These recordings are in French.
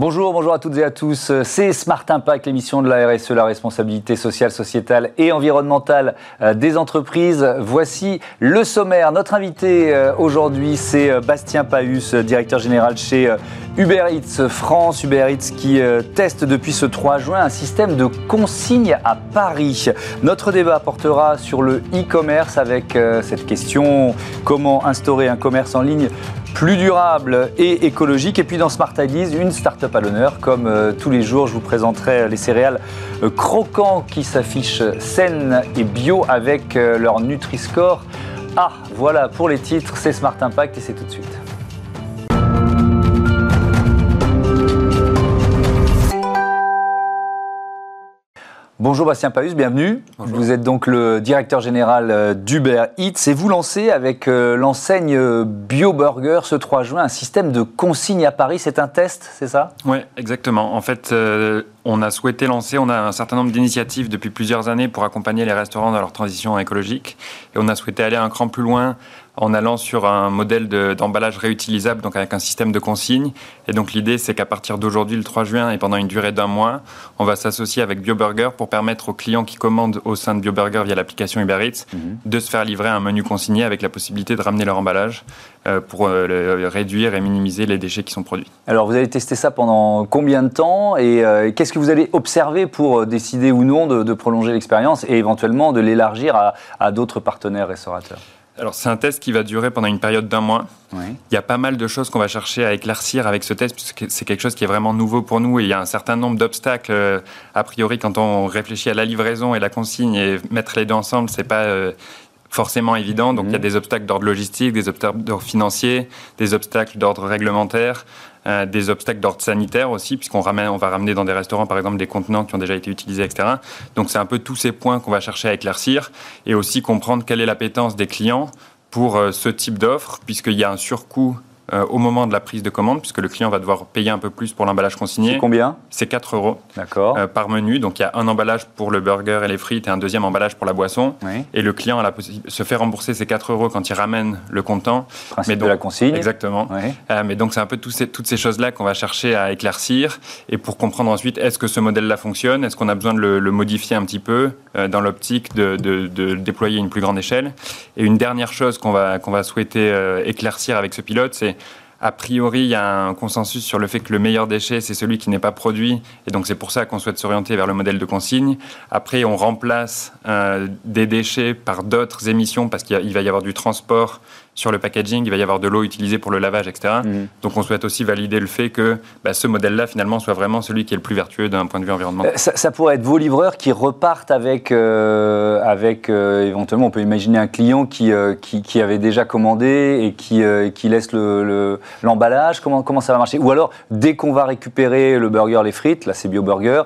Bonjour, bonjour à toutes et à tous. C'est Smart Impact, l'émission de la RSE, la responsabilité sociale, sociétale et environnementale euh, des entreprises. Voici le sommaire. Notre invité euh, aujourd'hui, c'est euh, Bastien Paus, directeur général chez Uber Eats France. Uber Eats qui teste depuis ce 3 juin un système de consigne à Paris. Notre débat portera sur le e-commerce avec cette question comment instaurer un commerce en ligne plus durable et écologique. Et puis dans Smart Ideas, une start-up à l'honneur. Comme euh, tous les jours, je vous présenterai les céréales euh, croquants qui s'affichent saines et bio avec euh, leur Nutri-Score. Ah, voilà pour les titres, c'est Smart Impact et c'est tout de suite. Bonjour Bastien Paus, bienvenue. Vous êtes donc le directeur général euh, d'Uber Eats et vous lancez avec euh, l'enseigne euh, BioBurger ce 3 juin un système de consigne à Paris. C'est un test, c'est ça? Oui, exactement. En fait, on a souhaité lancer, on a un certain nombre d'initiatives depuis plusieurs années pour accompagner les restaurants dans leur transition écologique. Et on a souhaité aller un cran plus loin en allant sur un modèle d'emballage réutilisable, donc avec un système de consigne. Et donc l'idée, c'est qu'à partir d'aujourd'hui, le 3 juin, et pendant une durée d'un mois, on va s'associer avec BioBurger pour permettre aux clients qui commandent au sein de BioBurger via l'application Uber Eats mhm. de se faire livrer un menu consigné avec la possibilité de ramener leur emballage euh, pour euh, réduire et minimiser les déchets qui sont produits. Alors vous allez tester ça pendant combien de temps et euh, qu'est-ce que vous allez observer pour décider ou non de, prolonger l'expérience et éventuellement de l'élargir à d'autres partenaires restaurateurs? Alors c'est un test qui va durer pendant une période d'un mois. Il y a pas mal de choses qu'on va chercher à éclaircir avec ce test, puisque c'est quelque chose qui est vraiment nouveau pour nous et il y a un certain nombre d'obstacles. Euh, a priori, quand on réfléchit à la livraison et la consigne et mettre les deux ensemble, c'est pas euh, forcément évident. Donc il y a mhm. des obstacles d'ordre logistique, des obstacles d'ordre financier, des obstacles d'ordre réglementaire. Euh, des obstacles d'ordre sanitaire aussi, puisqu'on ramène, on va ramener dans des restaurants, par exemple, des contenants qui ont déjà été utilisés, etc. Donc c'est un peu tous ces points qu'on va chercher à éclaircir et aussi comprendre quelle est l'appétence des clients pour euh, ce type d'offre, puisqu'il y a un surcoût euh, au moment de la prise de commande, puisque le client va devoir payer un peu plus pour l'emballage consigné. C'est combien C'est 4 euros euh, par menu. Donc il y a un emballage pour le burger et les frites et un deuxième emballage pour la boisson. Et le client a la se fait rembourser ces 4 euros quand il ramène le comptant. Principe mais de la consigne. Exactement. Euh, mais donc c'est un peu ces, toutes ces choses-là qu'on va chercher à éclaircir et pour comprendre ensuite est-ce que ce modèle-là fonctionne, est-ce qu'on a besoin de le, modifier un petit peu dans l'optique de, de, déployer une plus grande échelle? Et une dernière chose qu'on va, qu'on va souhaiter éclaircir avec ce pilote, c'est a priori, il y a un consensus sur le fait que le meilleur déchet, c'est celui qui n'est pas produit. Et donc, c'est pour ça qu'on souhaite s'orienter vers le modèle de consigne. Après, on remplace euh, des déchets par d'autres émissions parce qu'il va y avoir du transport sur le packaging, il va y avoir de l'eau utilisée pour le lavage, etc. Mhm. Donc on souhaite aussi valider le fait que bah, ce modèle-là, finalement, soit vraiment celui qui est le plus vertueux d'un point de vue environnemental. Euh, ça, pourrait être vos livreurs qui repartent avec, euh, avec euh, éventuellement, on peut imaginer un client qui, qui, avait déjà commandé et qui, qui laisse l'emballage. Le, comment, comment ça va marcher? Ou alors, dès qu'on va récupérer le burger, les frites, là c'est Bio Burger,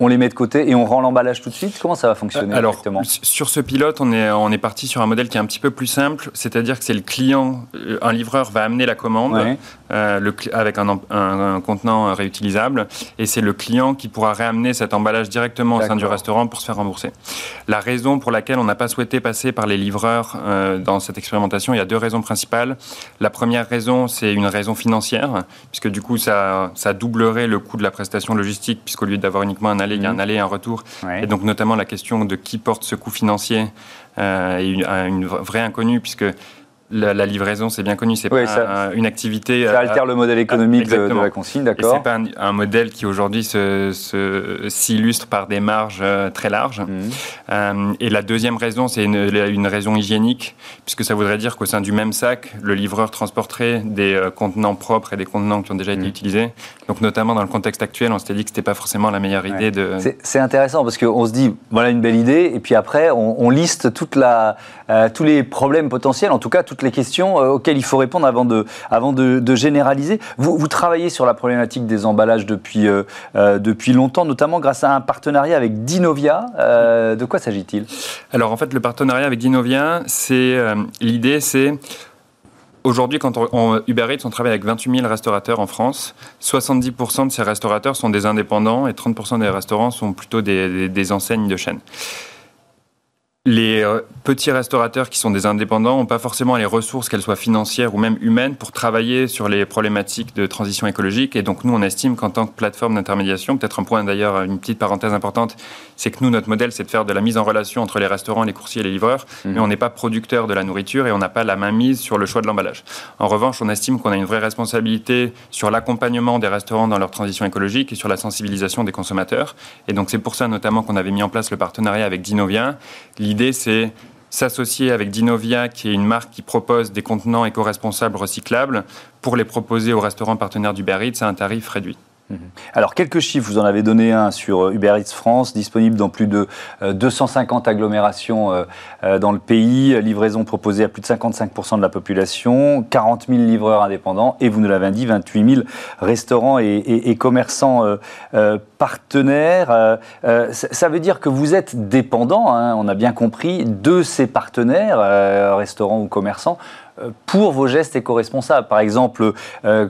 on les met de côté et on rend l'emballage tout de suite. Comment ça va fonctionner Alors, exactement sur ce pilote, on est, on est parti sur un modèle qui est un petit peu plus simple, c'est-à-dire que c'est le client, euh, un livreur va amener la commande euh, le, avec un, contenant réutilisable et c'est le client qui pourra réamener cet emballage directement au sein du restaurant pour se faire rembourser. La raison pour laquelle on n'a pas souhaité passer par les livreurs euh, dans cette expérimentation, il y a deux raisons principales. La première raison, c'est une raison financière, puisque du coup, ça, ça doublerait le coût de la prestation logistique, puisqu'au lieu d'avoir uniquement un il y a un mhm. aller et un retour. Et donc notamment la question de qui porte ce coût financier euh, est une, une vraie inconnue, puisque la, livraison, c'est bien connu, c'est pas une activité. Ça altère euh, le modèle économique de, la consigne, d'accord. C'est pas un, modèle qui aujourd'hui s'illustre se, par des marges euh, très larges. Mhm. Euh, et la deuxième raison, c'est une, raison hygiénique, puisque ça voudrait dire qu'au sein du même sac, le livreur transporterait des contenants propres et des contenants qui ont déjà été mhm. utilisés. Donc, notamment dans le contexte actuel, on s'était dit que c'était pas forcément la meilleure idée de. C'est intéressant parce qu'on se dit, voilà une belle idée, et puis après, on, liste toute la, tous les problèmes potentiels, en tout cas, les questions euh, auxquelles il faut répondre avant de, généraliser. Vous, travaillez sur la problématique des emballages depuis, euh, euh, depuis longtemps, notamment grâce à un partenariat avec Dinovia. de quoi s'agit-il? Alors en fait, le partenariat avec Dinovia, c'est l'idée, c'est Aujourd'hui, quand on, Uber Eats, on travaille avec 28 000 restaurateurs en France. 70% de ces restaurateurs sont des indépendants et 30% des restaurants sont plutôt des, enseignes de chaînes les petits restaurateurs qui sont des indépendants n'ont pas forcément les ressources, qu'elles soient financières ou même humaines, pour travailler sur les problématiques de transition écologique. Et donc nous, on estime qu'en tant que plateforme d'intermédiation, peut-être un point d'ailleurs, une petite parenthèse importante, c'est que nous, notre modèle, c'est de faire de la mise en relation entre les restaurants, les coursiers et les livreurs, mmh. mais on n'est pas producteur de la nourriture et on n'a pas la main mise sur le choix de l'emballage. En revanche, on estime qu'on a une vraie responsabilité sur l'accompagnement des restaurants dans leur transition écologique et sur la sensibilisation des consommateurs. Et donc c'est pour ça notamment qu'on avait mis en place le partenariat avec Dinovia. L'idée, c'est s'associer avec Dinovia, qui est une marque qui propose des contenants éco-responsables recyclables, pour les proposer aux restaurants partenaires d'Uber Eats à un tarif réduit. Mhm. Alors, quelques chiffres, vous en avez donné un sur euh, Uber Eats France, disponible dans plus de 250 euh, agglomérations euh, dans le pays, livraison proposée à plus de 55% de la population, 40 000 livreurs indépendants. Et, vous nous l'avez dit, 28 000 restaurants et, commerçants partenaires. ça veut dire que vous êtes dépendant, hein, on a bien compris, de ces partenaires, restaurants ou commerçants, pour vos gestes éco-responsables. Par exemple, euh,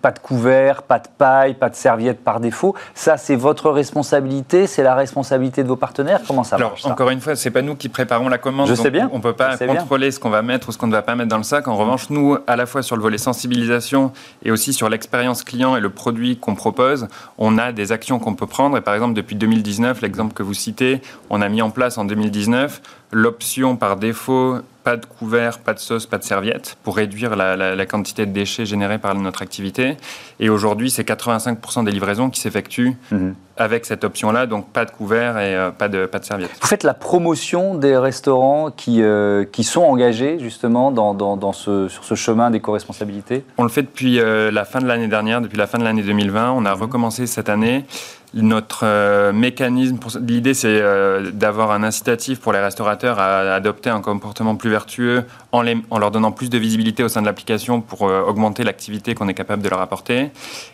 pas de couvert, pas de paille, pas de serviette par défaut. Ça, c'est votre responsabilité, c'est la responsabilité de vos partenaires. Comment ça marche Encore une fois, c'est pas nous qui préparons la commande. Je sais bien. On peut pas contrôler ce qu'on va mettre ou ce qu'on ne va pas mettre dans le sac. En revanche, nous, à la fois sur le volet sensibilisation et aussi sur l'expérience client et le produit qu'on propose, on a des actions qu'on peut prendre. Et par exemple, depuis 2019, l'exemple que vous citez, on a mis en place en 2019 l'option par défaut pas de couvert, pas de sauce, pas de serviette, pour réduire la, quantité de déchets générés par notre activité. Et aujourd'hui, c'est 85% des livraisons qui s'effectuent mhm. avec cette option-là, donc pas de couvert et euh, pas, de, pas de serviette. Vous faites la promotion des restaurants qui, euh, qui sont engagés justement dans, dans, ce, sur ce chemin d'éco-responsabilité On le fait depuis euh, la fin de l'année dernière, depuis la fin de l'année 2020. On a mhm. recommencé cette année. Notre euh, mécanisme, l'idée c'est euh, d'avoir un incitatif pour les restaurateurs à, adopter un comportement plus vertueux en, leur donnant plus de visibilité au sein de l'application pour euh, augmenter l'activité qu'on est capable de leur apporter.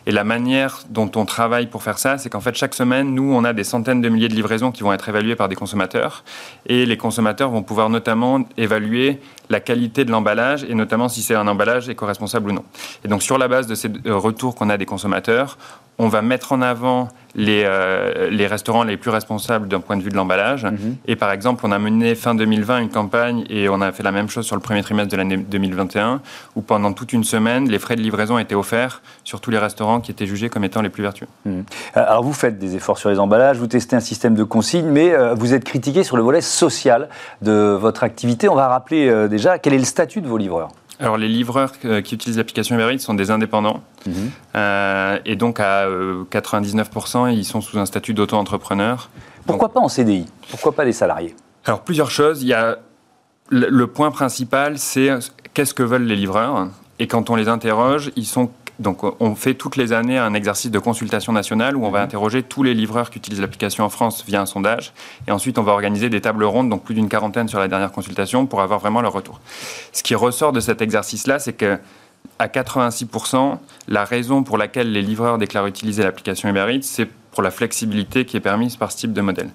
Et la manière dont on travaille pour faire ça, c'est qu'en fait chaque semaine, nous, on a des centaines de milliers de livraisons qui vont être évaluées par des consommateurs. Et les consommateurs vont pouvoir notamment évaluer la qualité de l'emballage et notamment si c'est un emballage éco-responsable ou non. Et donc sur la base de ces retours qu'on a des consommateurs, on va mettre en avant les, euh, les restaurants les plus responsables d'un point de vue de l'emballage. Mhm. Et par exemple, on a mené fin 2020 une campagne et on a fait la même chose sur le premier trimestre de l'année 2021, où pendant toute une semaine, les frais de livraison étaient offerts sur tous les restaurants qui étaient jugés comme étant les plus vertueux. Mhm. Euh, alors vous faites des efforts sur les emballages, vous testez un système de consigne, mais euh, vous êtes critiqué sur le volet social de votre activité. On va rappeler déjà quel est le statut de vos livreurs. Alors les livreurs qui utilisent l'application Uber sont des indépendants. Mhm. Euh, et donc à 99%, euh, ils sont sous un statut d'auto-entrepreneur. Pourquoi pas en CDI Pourquoi pas des salariés? Alors plusieurs choses. Il y a le point principal, c'est qu'est-ce que veulent les livreurs? Et quand on les interroge, ils sont donc on fait toutes les années un exercice de consultation nationale où on va mhm. interroger tous les livreurs qui utilisent l'application en France via un sondage. Et ensuite, on va organiser des tables rondes, donc plus d'une quarantaine sur la dernière consultation, pour avoir vraiment leur retour. Ce qui ressort de cet exercice-là, c'est que à 86%, la raison pour laquelle les livreurs déclarent utiliser l'application Uber Eats, c'est pour la flexibilité qui est permise par ce type de modèle.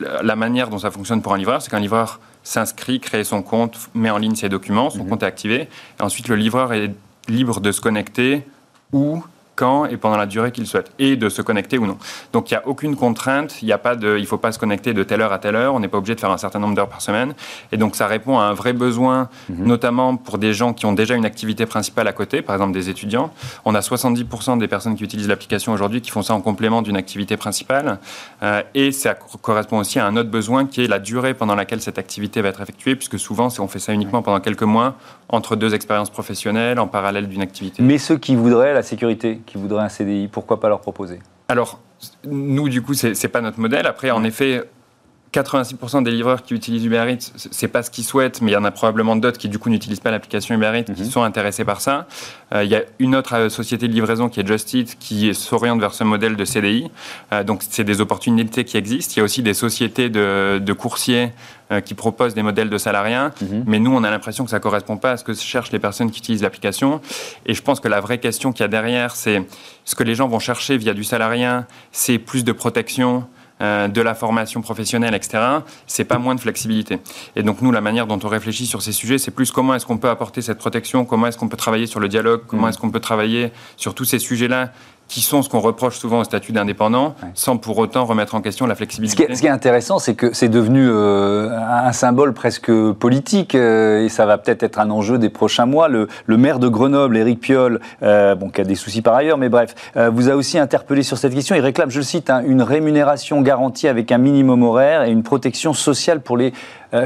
La manière dont ça fonctionne pour un livreur, c'est qu'un livreur s'inscrit, crée son compte, met en ligne ses documents, son mhm. compte est activé, et ensuite le livreur est libre de se connecter ou quand et pendant la durée qu'il souhaite, et de se connecter ou non. Donc il n'y a aucune contrainte, il ne pas de, il faut pas se connecter de telle heure à telle heure, on n'est pas obligé de faire un certain nombre d'heures par semaine, et donc ça répond à un vrai besoin, mhm. notamment pour des gens qui ont déjà une activité principale à côté, par exemple des étudiants. On a 70% des personnes qui utilisent l'application aujourd'hui qui font ça en complément d'une activité principale, euh, et ça correspond aussi à un autre besoin qui est la durée pendant laquelle cette activité va être effectuée, puisque souvent on fait ça uniquement pendant quelques mois entre deux expériences professionnelles en parallèle d'une activité. Mais ceux qui voudraient la sécurité, qui voudraient un CDI, pourquoi pas leur proposer? Alors, nous, du coup, c'est n'est pas notre modèle. Après, en effet, 86% des livreurs qui utilisent Uber Eats, c'est pas ce qu'ils souhaitent, mais il y en a probablement d'autres qui du coup n'utilisent pas l'application Uber Eats, qui mhm. sont intéressés par ça. Euh, il y a une autre euh, société de livraison qui est Just Eat, qui s'oriente vers ce modèle de CDI. Euh, donc c'est des opportunités qui existent. Il y a aussi des sociétés de, de coursiers qui proposent des modèles de salariés, mhm. mais nous on a l'impression que ça correspond pas à ce que cherchent les personnes qui utilisent l'application. Et je pense que la vraie question qu'il y a derrière, c'est ce que les gens vont chercher via du salarié, c'est plus de protection. Euh, de la formation professionnelle, etc., c'est pas moins de flexibilité. Et donc nous, la manière dont on réfléchit sur ces sujets, c'est plus comment est-ce qu'on peut apporter cette protection, comment est-ce qu'on peut travailler sur le dialogue, comment mmh. est-ce qu'on peut travailler sur tous ces sujets-là qui sont ce qu'on reproche souvent au statut d'indépendant, sans pour autant remettre en question la flexibilité. Ce qui est, intéressant, c'est que c'est devenu euh, un symbole presque politique, euh, et ça va peut-être être un enjeu des prochains mois. Le, maire de Grenoble, Éric Piolle, euh, bon, qui a des soucis par ailleurs, mais bref, vous a aussi interpellé sur cette question. Il réclame, je le cite, hein, une rémunération garantie avec un minimum horaire et une protection sociale pour les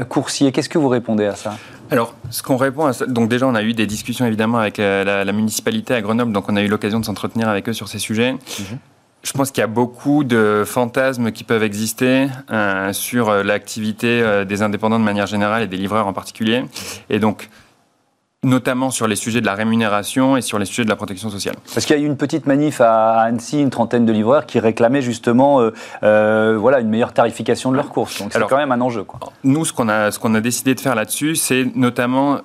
coursiers. Qu'est-ce que vous répondez à ça? Alors, ce qu'on répond à ça, donc déjà, on a eu des discussions évidemment avec euh, la, municipalité à Grenoble, donc on a eu l'occasion de s'entretenir avec eux sur ces sujets. Mhm. Je pense qu'il y a beaucoup de fantasmes qui peuvent exister euh, sur euh, l'activité des indépendants de manière générale et des livreurs en particulier. Et donc, notamment sur les sujets de la rémunération et sur les sujets de la protection sociale. Parce qu'il y a eu une petite manif à Annecy, une trentaine de livreurs qui réclamaient justement euh, euh, voilà, une meilleure tarification de leurs courses. Donc c'est quand même un enjeu. Quoi. Nous, ce qu'on a, ce qu'on a décidé de faire là-dessus, c'est notamment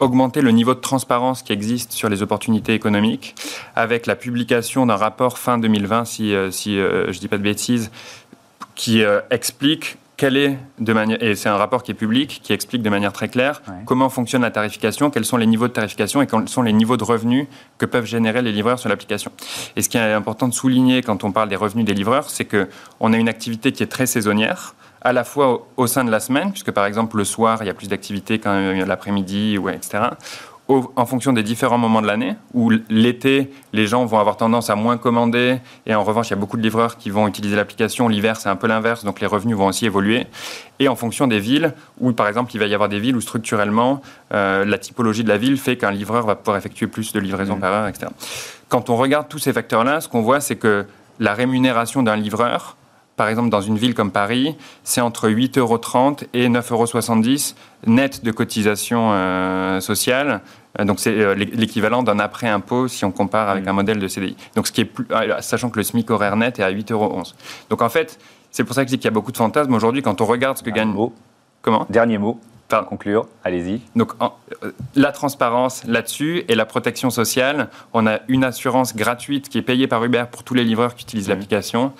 augmenter le niveau de transparence qui existe sur les opportunités économiques avec la publication d'un rapport fin 2020, si, euh, si je ne dis pas de bêtises, qui explique quelle est de manière et c'est un rapport qui est public qui explique de manière très claire comment fonctionne la tarification, quels sont les niveaux de tarification et quels sont les niveaux de revenus que peuvent générer les livreurs sur l'application. Et ce qui est important de souligner quand on parle des revenus des livreurs, c'est que on a une activité qui est très saisonnière à la fois au, sein de la semaine, puisque par exemple le soir il y a plus d'activité qu'en l'après-midi, ou etc en fonction des différents moments de l'année, où l'été, les gens vont avoir tendance à moins commander, et en revanche, il y a beaucoup de livreurs qui vont utiliser l'application. L'hiver, c'est un peu l'inverse, donc les revenus vont aussi évoluer. Et en fonction des villes, où par exemple, il va y avoir des villes où structurellement, euh, la typologie de la ville fait qu'un livreur va pouvoir effectuer plus de livraisons mmh. par heure, etc. Quand on regarde tous ces facteurs-là, ce qu'on voit, c'est que la rémunération d'un livreur, par exemple, dans une ville comme Paris, c'est entre 8,30 euros et 9,70 euros net de cotisation euh, sociale. Euh, donc c'est euh, l'équivalent d'un après-impôt si on compare avec mmh. un modèle de CDI. Donc ce qui est plus, sachant que le SMIC horaire net est à 8,11 euros. Donc en fait, c'est pour ça que je dis qu'il y a beaucoup de fantasmes aujourd'hui quand on regarde ce que gagne. Mot. Comment? Dernier mot. Pour conclure, allez-y. Donc, la transparence là-dessus et la protection sociale. On a une assurance gratuite qui est payée par Uber pour tous les livreurs qui utilisent mmh. l'application.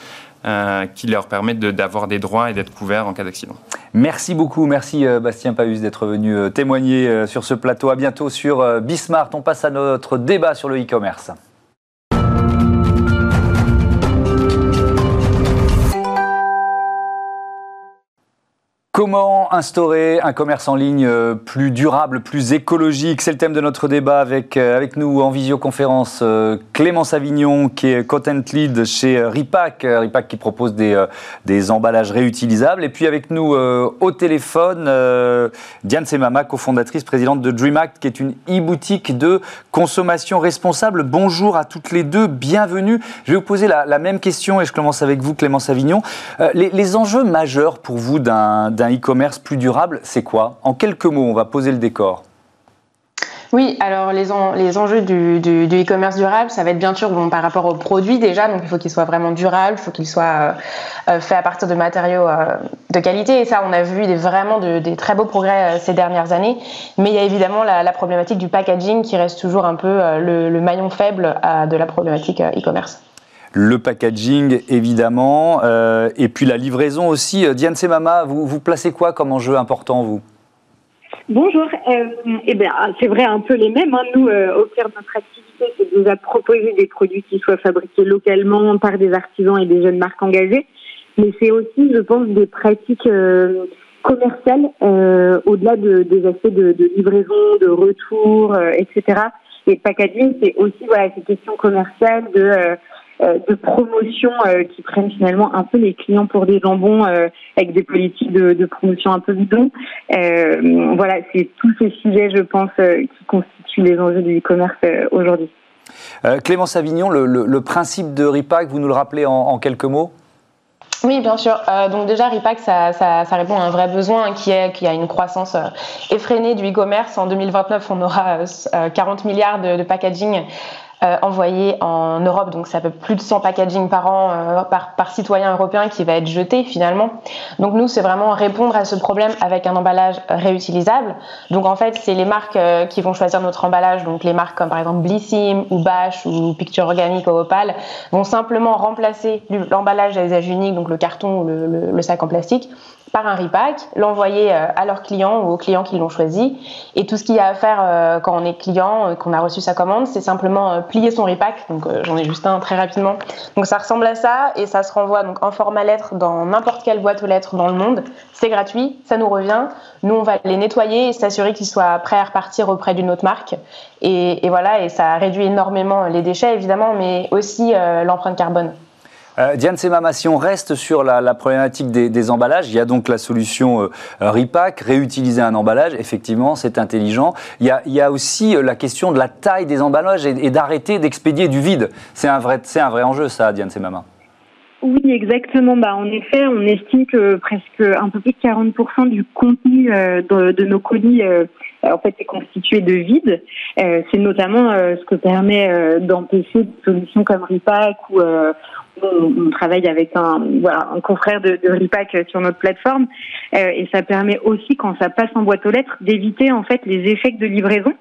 Euh, qui leur permettent d'avoir des droits et d'être couverts en cas d'accident. Merci beaucoup, merci euh, Bastien Paus d'être venu euh, témoigner sur ce plateau. À bientôt sur Bismart. On passe à notre débat sur le e-commerce. Comment instaurer un commerce en ligne euh, plus durable, plus écologique? C'est le thème de notre débat avec, euh, nous en visioconférence euh, Clémence Avignon qui est content lead chez Ripac, Ripac qui propose des, emballages réutilisables. Et puis avec nous au téléphone Diane Semama, cofondatrice, présidente de DreamAct qui est une e-boutique de consommation responsable. Bonjour à toutes les deux, bienvenue. Je vais vous poser la, même question et je commence avec vous Clémence Avignon. les, les enjeux majeurs pour vous d'un e-commerce plus durable, c'est quoi? En quelques mots, on va poser le décor. Oui, alors les, enjeux du, e-commerce durable, ça va être bien sûr par rapport aux produits déjà, donc il faut qu'ils soient vraiment durables, il faut qu'ils soient euh, euh, faits à partir de matériaux euh, de qualité, et ça on a vu des, vraiment des très beaux progrès ces dernières années, mais il y a évidemment la, problématique du packaging qui reste toujours un peu le, maillon faible de la problématique e-commerce le packaging évidemment, euh, et puis la livraison aussi. Euh, Diane Semama, vous, vous placez quoi comme enjeu important, vous? Bonjour, euh, eh bien, c'est vrai, un peu les mêmes. Hein. Nous, au cœur de notre activité, c'est de vous proposer des produits qui soient fabriqués localement par des artisans et des jeunes marques engagées. Mais c'est aussi, je pense, des pratiques commerciales au-delà de, des aspects de, livraison, de retour, etc. Et packaging, c'est aussi ces questions commerciales de de promotion euh, qui prennent finalement un peu les clients pour des jambons euh, avec des politiques de, promotion un peu bidon. voilà, c'est tous ces sujets, je pense, qui constituent les enjeux du e-commerce aujourd'hui. Clémence Avignon, le, principe de RIPAC, vous nous le rappelez en, quelques mots? Oui, bien sûr. donc déjà, Ripac, ça, répond à un vrai besoin qui est qu'il y a une croissance effrénée du e-commerce. En 2029, on aura 40 milliards de, de packaging euh, envoyé en Europe, donc ça fait plus de 100 packaging par an euh, par, par, citoyen européen qui va être jeté finalement. Donc nous, c'est vraiment répondre à ce problème avec un emballage réutilisable. Donc en fait, c'est les marques euh, qui vont choisir notre emballage, donc les marques comme par exemple Blissim ou Bash ou Picture Organique ou Opal, vont simplement remplacer l'emballage à usage unique, donc le carton ou le, le sac en plastique, par un repack, l'envoyer à leurs clients ou aux clients qui l'ont choisi. Et tout ce qu'il y a à faire quand on est client, qu'on a reçu sa commande, c'est simplement plier son repack. Donc j'en ai juste un très rapidement. Donc ça ressemble à ça et ça se renvoie donc en format lettre dans n'importe quelle boîte aux lettres dans le monde. C'est gratuit, ça nous revient. Nous on va les nettoyer et s'assurer qu'ils soient prêts à repartir auprès d'une autre marque. Et, voilà, et ça réduit énormément les déchets évidemment, mais aussi l'empreinte carbone. Euh, Diane Semama, si on reste sur la, problématique des, emballages, il y a donc la solution euh, Repack, réutiliser un emballage, effectivement, c'est intelligent. Il y, a, aussi euh, la question de la taille des emballages et, d'arrêter d'expédier du vide. C'est un, vrai, un vrai enjeu, ça, Diane Semama. Oui, exactement. Bah, en effet, on estime que presque un peu plus de 40% du contenu de, nos colis en fait est constitué de vide. c'est notamment ce que permet d'empêcher des solutions comme Repack ou, on, travaille avec un, voilà, un confrère de, de Repack sur notre plateforme euh, et ça permet aussi quand ça passe en boîte aux lettres d'éviter en fait les échecs de livraison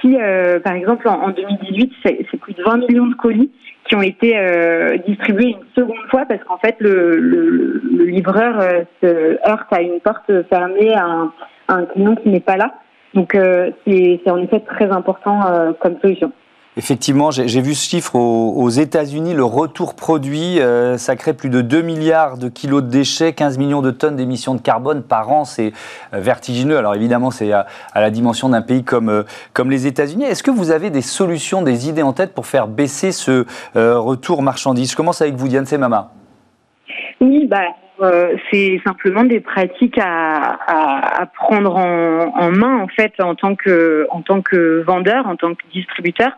qui euh, par exemple en, 2018 c'est plus de 20 millions de colis qui ont été euh, distribués une seconde fois parce qu'en fait le, le, le livreur se heurte à une porte fermée à un, à un client qui n'est pas là donc c'est en effet très important comme solution. Effectivement, j'ai vu ce chiffre aux, États-Unis, le retour produit, euh, ça crée plus de 2 milliards de kilos de déchets, 15 millions de tonnes d'émissions de carbone par an, c'est euh, vertigineux. Alors évidemment, c'est à, la dimension d'un pays comme, euh, comme les États-Unis. Est-ce que vous avez des solutions, des idées en tête pour faire baisser ce retour marchandise? Je commence avec vous, Diane Semama. Oui, bah, c'est simplement des pratiques à, à, prendre en, en, main en fait en tant que en tant que vendeur, en tant que distributeur.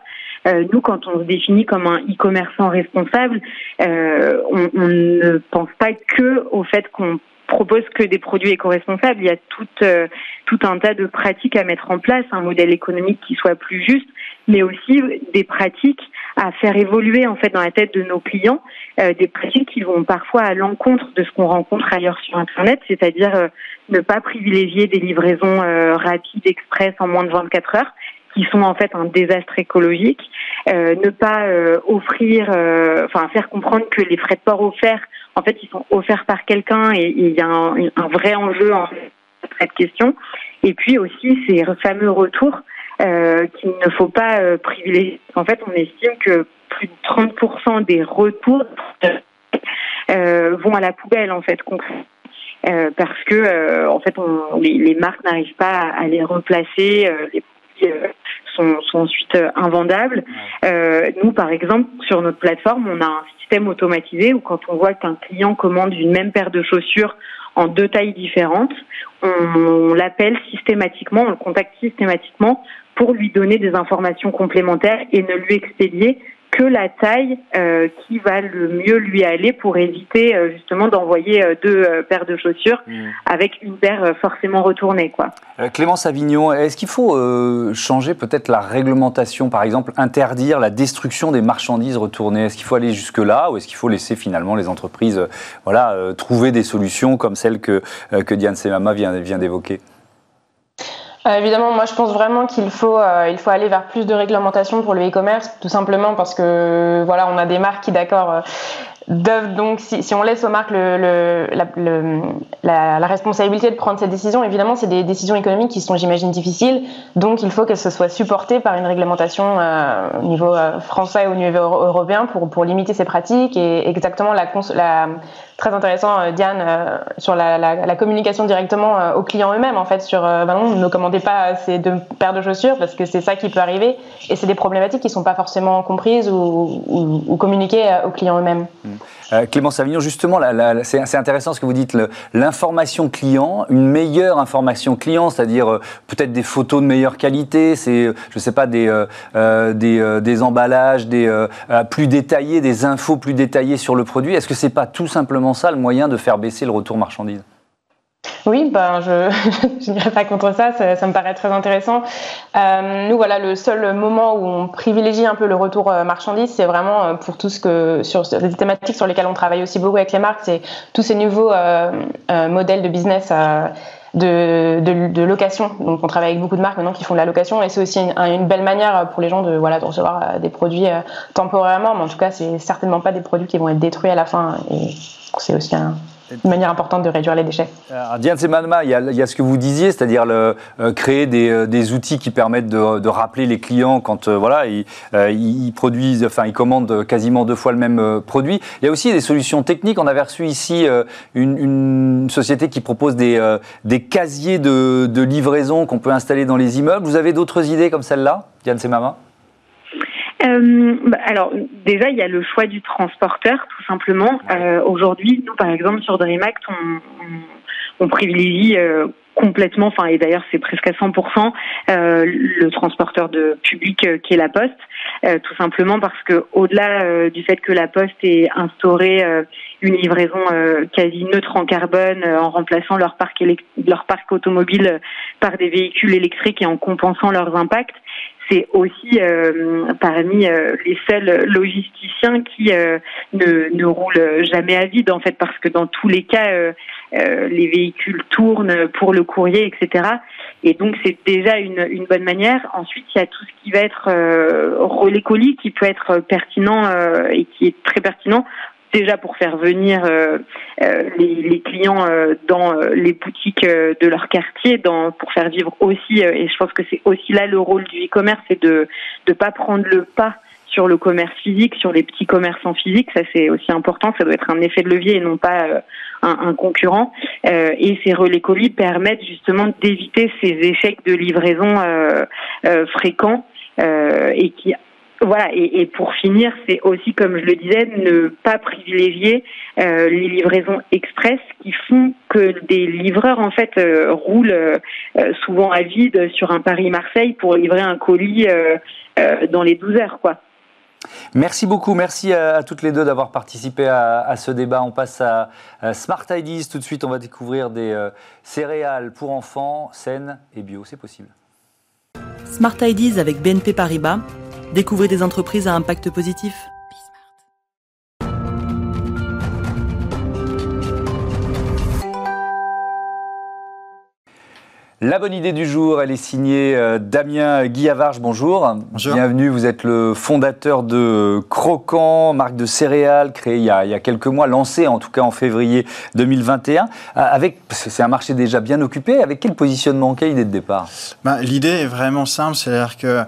Euh, nous, quand on se définit comme un e-commerçant responsable, euh, on, on, ne pense pas que au fait qu'on propose que des produits éco-responsables. Il y a tout, euh, tout un tas de pratiques à mettre en place, un modèle économique qui soit plus juste, mais aussi des pratiques à faire évoluer en fait dans la tête de nos clients, euh, des pratiques qui vont parfois à l'encontre de ce qu'on rencontre ailleurs sur Internet, c'est-à-dire ne pas privilégier des livraisons rapides, express en moins de 24 heures, qui sont en fait un désastre écologique, euh, ne pas euh, offrir, euh, enfin faire comprendre que les frais de port offerts, en fait, ils sont offerts par quelqu'un et il y a un, vrai enjeu en cette question. Et puis aussi ces fameux retours qu'il ne faut pas privilégier. En fait, on estime que plus de 30% des retours vont à la poubelle en fait parce que en fait les, marques n'arrivent pas à, les replacer sont, sont ensuite euh, invendables. Euh, nous, par exemple, sur notre plateforme, on a un système automatisé où quand on voit qu'un client commande une même paire de chaussures en deux tailles différentes, on, l'appelle systématiquement, on le contacte systématiquement pour lui donner des informations complémentaires et ne lui expédier que la taille euh, qui va le mieux lui aller pour éviter euh, justement d'envoyer euh, deux paires de chaussures mmh. avec une paire forcément retournée. Quoi. Clémence Avignon, est-ce qu'il faut changer peut-être la réglementation, par exemple interdire la destruction des marchandises retournées? Est-ce qu'il faut aller jusque-là ou est-ce qu'il faut laisser finalement les entreprises voilà, trouver des solutions comme celle que, que Diane Semama vient, vient d'évoquer? Euh, évidemment, moi je pense vraiment qu'il faut, euh, il faut aller vers plus de réglementation pour le e-commerce, tout simplement parce que voilà, on a des marques qui, d'accord, euh, donc, si, si, on laisse aux marques le, le, la, le, la, la, responsabilité de prendre ces décisions, évidemment, c'est des décisions économiques qui sont, j'imagine, difficiles. Donc, il faut que ce soit supporté par une réglementation euh, au niveau euh, français ou au niveau européen pour, pour limiter ces pratiques. Et exactement, la, la très intéressant, euh, Diane, euh, sur la, communication directement aux clients eux-mêmes, en fait, sur ben non, ne commandez pas ces deux paires de chaussures parce que c'est ça qui peut arriver. Et c'est des problématiques qui ne sont pas forcément comprises ou, ou, ou communiquées aux clients eux-mêmes. Mmh. Euh, Clément Savignon, justement, c'est intéressant ce que vous dites, l'information client, une meilleure information client, c'est-à-dire euh, peut-être des photos de meilleure qualité, c'est, je ne sais pas, des, euh, des, emballages, des plus détaillés, des infos plus détaillées sur le produit. Est-ce que c'est pas tout simplement ça le moyen de faire baisser le retour marchandise? Oui, ben je n'irai pas contre ça, ça, me paraît très intéressant. Euh, nous, voilà, le seul moment où on privilégie un peu le retour euh, marchandise, c'est vraiment euh, pour tout ce que sur les thématiques sur lesquelles on travaille aussi beaucoup avec les marques, c'est tous ces nouveaux modèles de business. De, de, location. Donc on travaille avec beaucoup de marques maintenant qui font de la location et c'est aussi une, belle manière pour les gens de, voilà, de recevoir des produits temporairement, mais en tout cas c'est certainement pas des produits qui vont être détruits à la fin et c'est aussi un, une manière importante de réduire les déchets. Alors, Diane Semanma, il, y a ce que vous disiez, c'est-à-dire euh, créer des, euh, des, outils qui permettent de, rappeler les clients quand euh, voilà, ils, euh, produisent, enfin ils commandent quasiment deux fois le même euh, produit. Il y a aussi des solutions techniques. On avait reçu ici une, société qui propose des, casiers de, livraison qu'on peut installer dans les immeubles. Vous avez d'autres idées comme celle-là, Diane Semama euh, bah, alors déjà il y a le choix du transporteur tout simplement. Euh, Aujourd'hui, nous par exemple sur DreamAct, on, on, on privilégie euh, complètement, enfin et d'ailleurs c'est presque à 100% euh, le transporteur de public euh, qui est la Poste, euh, tout simplement parce que au-delà euh, du fait que la Poste ait instauré une livraison quasi neutre en carbone en remplaçant leur parc leur parc automobile par des véhicules électriques et en compensant leurs impacts, c'est aussi euh, parmi euh, les seuls logisticiens qui euh, ne, ne roulent jamais à vide en fait parce que dans tous les cas les véhicules tournent pour le courrier etc et donc c'est déjà une, une, bonne manière. Ensuite il y a tout ce qui va être relais colis qui peut être pertinent et qui est très pertinent déjà pour faire venir euh, euh, les, les, clients euh, dans les boutiques de leur quartier, dans, pour faire vivre aussi, et je pense que c'est aussi là le rôle du e-commerce, c'est de ne pas prendre le pas sur le commerce physique, sur les petits commerçants physiques, ça c'est aussi important, ça doit être un effet de levier et non pas un, un, concurrent. Euh, et ces relais colis permettent justement d'éviter ces échecs de livraison euh, euh, fréquents et qui voilà, et, et, pour finir, c'est aussi, comme je le disais, ne pas privilégier euh, les livraisons express qui font que des livreurs en fait euh, roulent euh, souvent à vide sur un Paris-Marseille pour livrer un colis euh, euh, dans les 12 heures, quoi. Merci beaucoup, merci à, à toutes les deux d'avoir participé à, à, ce débat. On passe à, à, Smart Ideas tout de suite. On va découvrir des euh, céréales pour enfants saines et bio. C'est possible. Smart Ideas avec BNP Paribas Découvrez des entreprises à impact positif. La bonne idée du jour, elle est signée euh, Damien Guillavarge. Bonjour. Bonjour. Bienvenue. Vous êtes le fondateur de Croquant, marque de céréales créée il y, a, il y a quelques mois, lancée en tout cas en février 2021. Euh, avec, c'est un marché déjà bien occupé. Avec quel positionnement, quelle idée de départ? Ben, L'idée est vraiment simple, c'est-à-dire que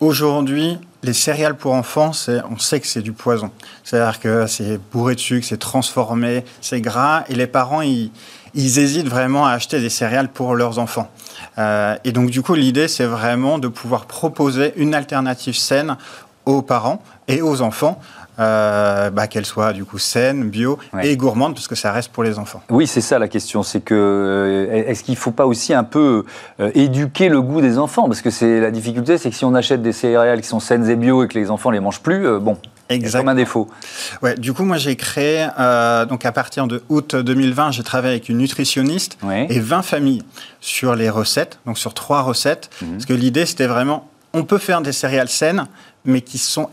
Aujourd'hui, les céréales pour enfants, on sait que c'est du poison. C'est-à-dire que c'est bourré de sucre, c'est transformé, c'est gras, et les parents, ils, hésitent vraiment à acheter des céréales pour leurs enfants. Euh, et donc, du coup, l'idée, c'est vraiment de pouvoir proposer une alternative saine aux parents et aux enfants euh, bah, qu'elle soit du coup saine, bio ouais. et gourmande, parce que ça reste pour les enfants. Oui, c'est ça la question. C'est que euh, est-ce qu'il ne faut pas aussi un peu euh, éduquer le goût des enfants? Parce que c'est la difficulté, c'est que si on achète des céréales qui sont saines et bio et que les enfants les mangent plus, euh, bon. Exactement. comme un défaut. Ouais, du coup, moi, j'ai créé, euh, donc à partir de août 2020, j'ai travaillé avec une nutritionniste ouais. et 20 familles sur les recettes, donc sur trois recettes. Mmh. Parce que l'idée, c'était vraiment, on peut faire des céréales saines, mais qui sont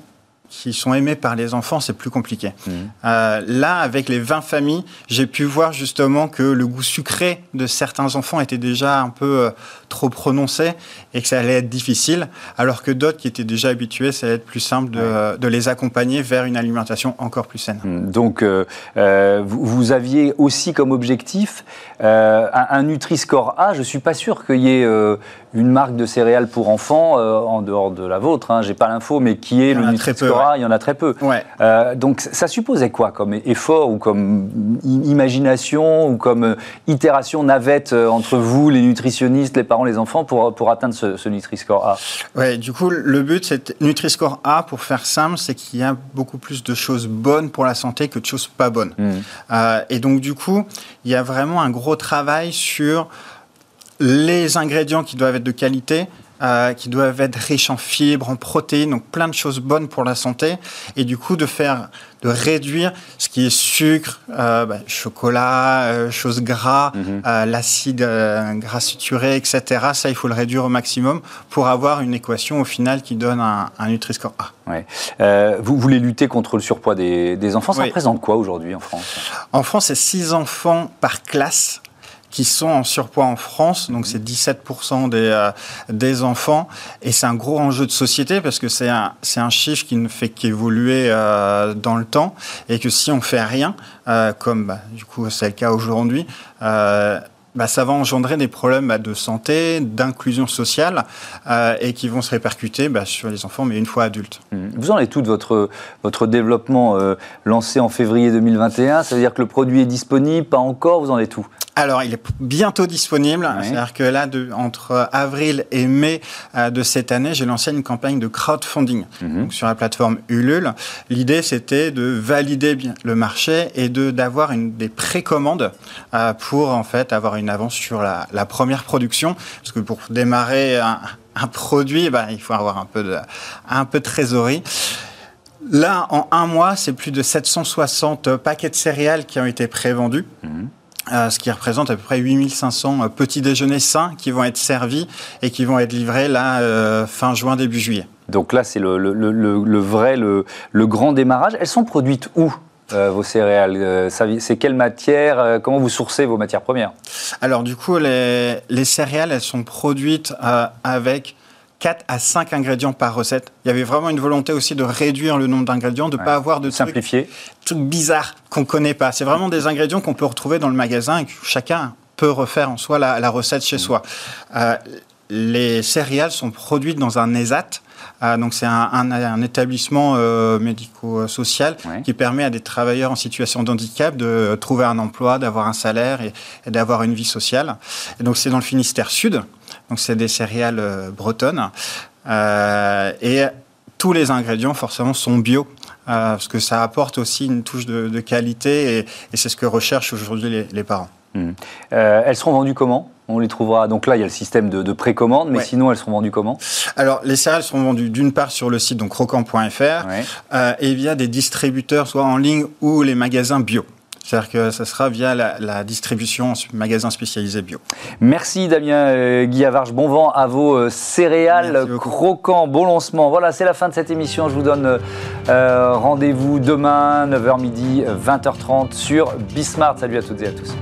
qui sont aimés par les enfants, c'est plus compliqué. Mmh. Euh, là, avec les 20 familles, j'ai pu voir justement que le goût sucré de certains enfants était déjà un peu euh, trop prononcé et que ça allait être difficile, alors que d'autres qui étaient déjà habitués, ça allait être plus simple de, ouais. de les accompagner vers une alimentation encore plus saine. Mmh. Donc, euh, vous, vous, aviez aussi comme objectif un, un Nutri-Score A. Je ne suis pas sûr qu'il y ait une marque de céréales pour enfants en dehors de la vôtre. Hein, j'ai pas l'info, mais qui est le Nutri-Score Il y en a très peu. Ouais. Euh, donc ça supposait quoi comme effort ou comme imagination ou comme itération navette entre vous, les nutritionnistes, les parents, les enfants, pour, pour atteindre ce, ce Nutri-Score A? Ouais, du coup, le but, c'est Nutri-Score A, pour faire simple, c'est qu'il y a beaucoup plus de choses bonnes pour la santé que de choses pas bonnes. Mmh. Euh, et donc, du coup, il y a vraiment un gros travail sur les ingrédients qui doivent être de qualité, euh, qui doivent être riches en fibres, en protéines, donc plein de choses bonnes pour la santé, et du coup de faire, de réduire ce qui est sucre, euh, bah, chocolat, euh, choses gras, mm -hmm. l'acide euh, gras saturé, etc. Ça, il faut le réduire au maximum pour avoir une équation au final qui donne un, un Nutri-Score A. Ouais. Euh, vous voulez lutter contre le surpoids des, des enfants? Ça oui. représente quoi aujourd'hui en France? En France, c'est 6 enfants par classe qui sont en surpoids en France, donc c'est 17% des, euh, des enfants, et c'est un gros enjeu de société parce que c'est un, un chiffre qui ne fait qu'évoluer euh, dans le temps, et que si on fait rien, euh, comme bah, du coup c'est le cas aujourd'hui, bah, ça va engendrer des problèmes bah, de santé, d'inclusion sociale, euh, et qui vont se répercuter bah, sur les enfants, mais une fois adultes. Mmh. Vous en êtes tout de votre, votre développement euh, lancé en février 2021 Ça veut dire que le produit est disponible Pas encore? Vous en êtes tout alors, il est bientôt disponible. C'est-à-dire que là, de, entre avril et mai euh, de cette année, j'ai lancé une campagne de crowdfunding mmh. donc, sur la plateforme Ulule. L'idée, c'était de valider le marché et de d'avoir des précommandes euh, pour en fait avoir une avance sur la, première production. Parce que pour démarrer un, produit, bah, il faut avoir un peu de, un peu de trésorerie. Là, en un mois, c'est plus de 760 paquets de céréales qui ont été prévendus. Mmh. Euh, ce qui représente à peu près 8500 euh, petits déjeuners sains qui vont être servis et qui vont être livrés là euh, fin juin, début juillet. Donc là, c'est le, le, le, vrai, le, grand démarrage. Elles sont produites où? Vos céréales C'est quelle matière Comment vous sourcez vos matières premières? Alors du coup, les, les, céréales, elles sont produites avec 4 à 5 ingrédients par recette. Il y avait vraiment une volonté aussi de réduire le nombre d'ingrédients, de ne pas avoir de Simplifier. trucs, bizarres qu'on ne connaît pas. C'est vraiment des ingrédients qu'on peut retrouver dans le magasin et que chacun peut refaire en soi la, recette chez mm. soi. Euh, les céréales sont produites dans un ESAT, euh, donc c'est un, établissement euh, médico-social qui permet à des travailleurs en situation de handicap de trouver un emploi, d'avoir un salaire et, et d'avoir une vie sociale. Et donc c'est dans le Finistère Sud. Donc c'est des céréales euh, bretonnes. Euh, et tous les ingrédients forcément sont bio. Euh, parce que ça apporte aussi une touche de, qualité et, c'est ce que recherchent aujourd'hui les, parents. Mmh. elles seront vendues comment? On les trouvera. Donc là, il y a le système de, précommande, mais sinon, elles seront vendues comment? Alors, les céréales seront vendues d'une part sur le site donc croquant.fr et via des distributeurs, soit en ligne ou les magasins bio. C'est-à-dire que ça sera via la, distribution magasin spécialisé bio. Merci Damien euh, Guillavarge. Bon vent à vos euh, céréales croquants. Bon lancement. Voilà, c'est la fin de cette émission. Je vous donne euh, rendez-vous demain, 9h midi, 20h30 sur Bismart. Salut à toutes et à tous.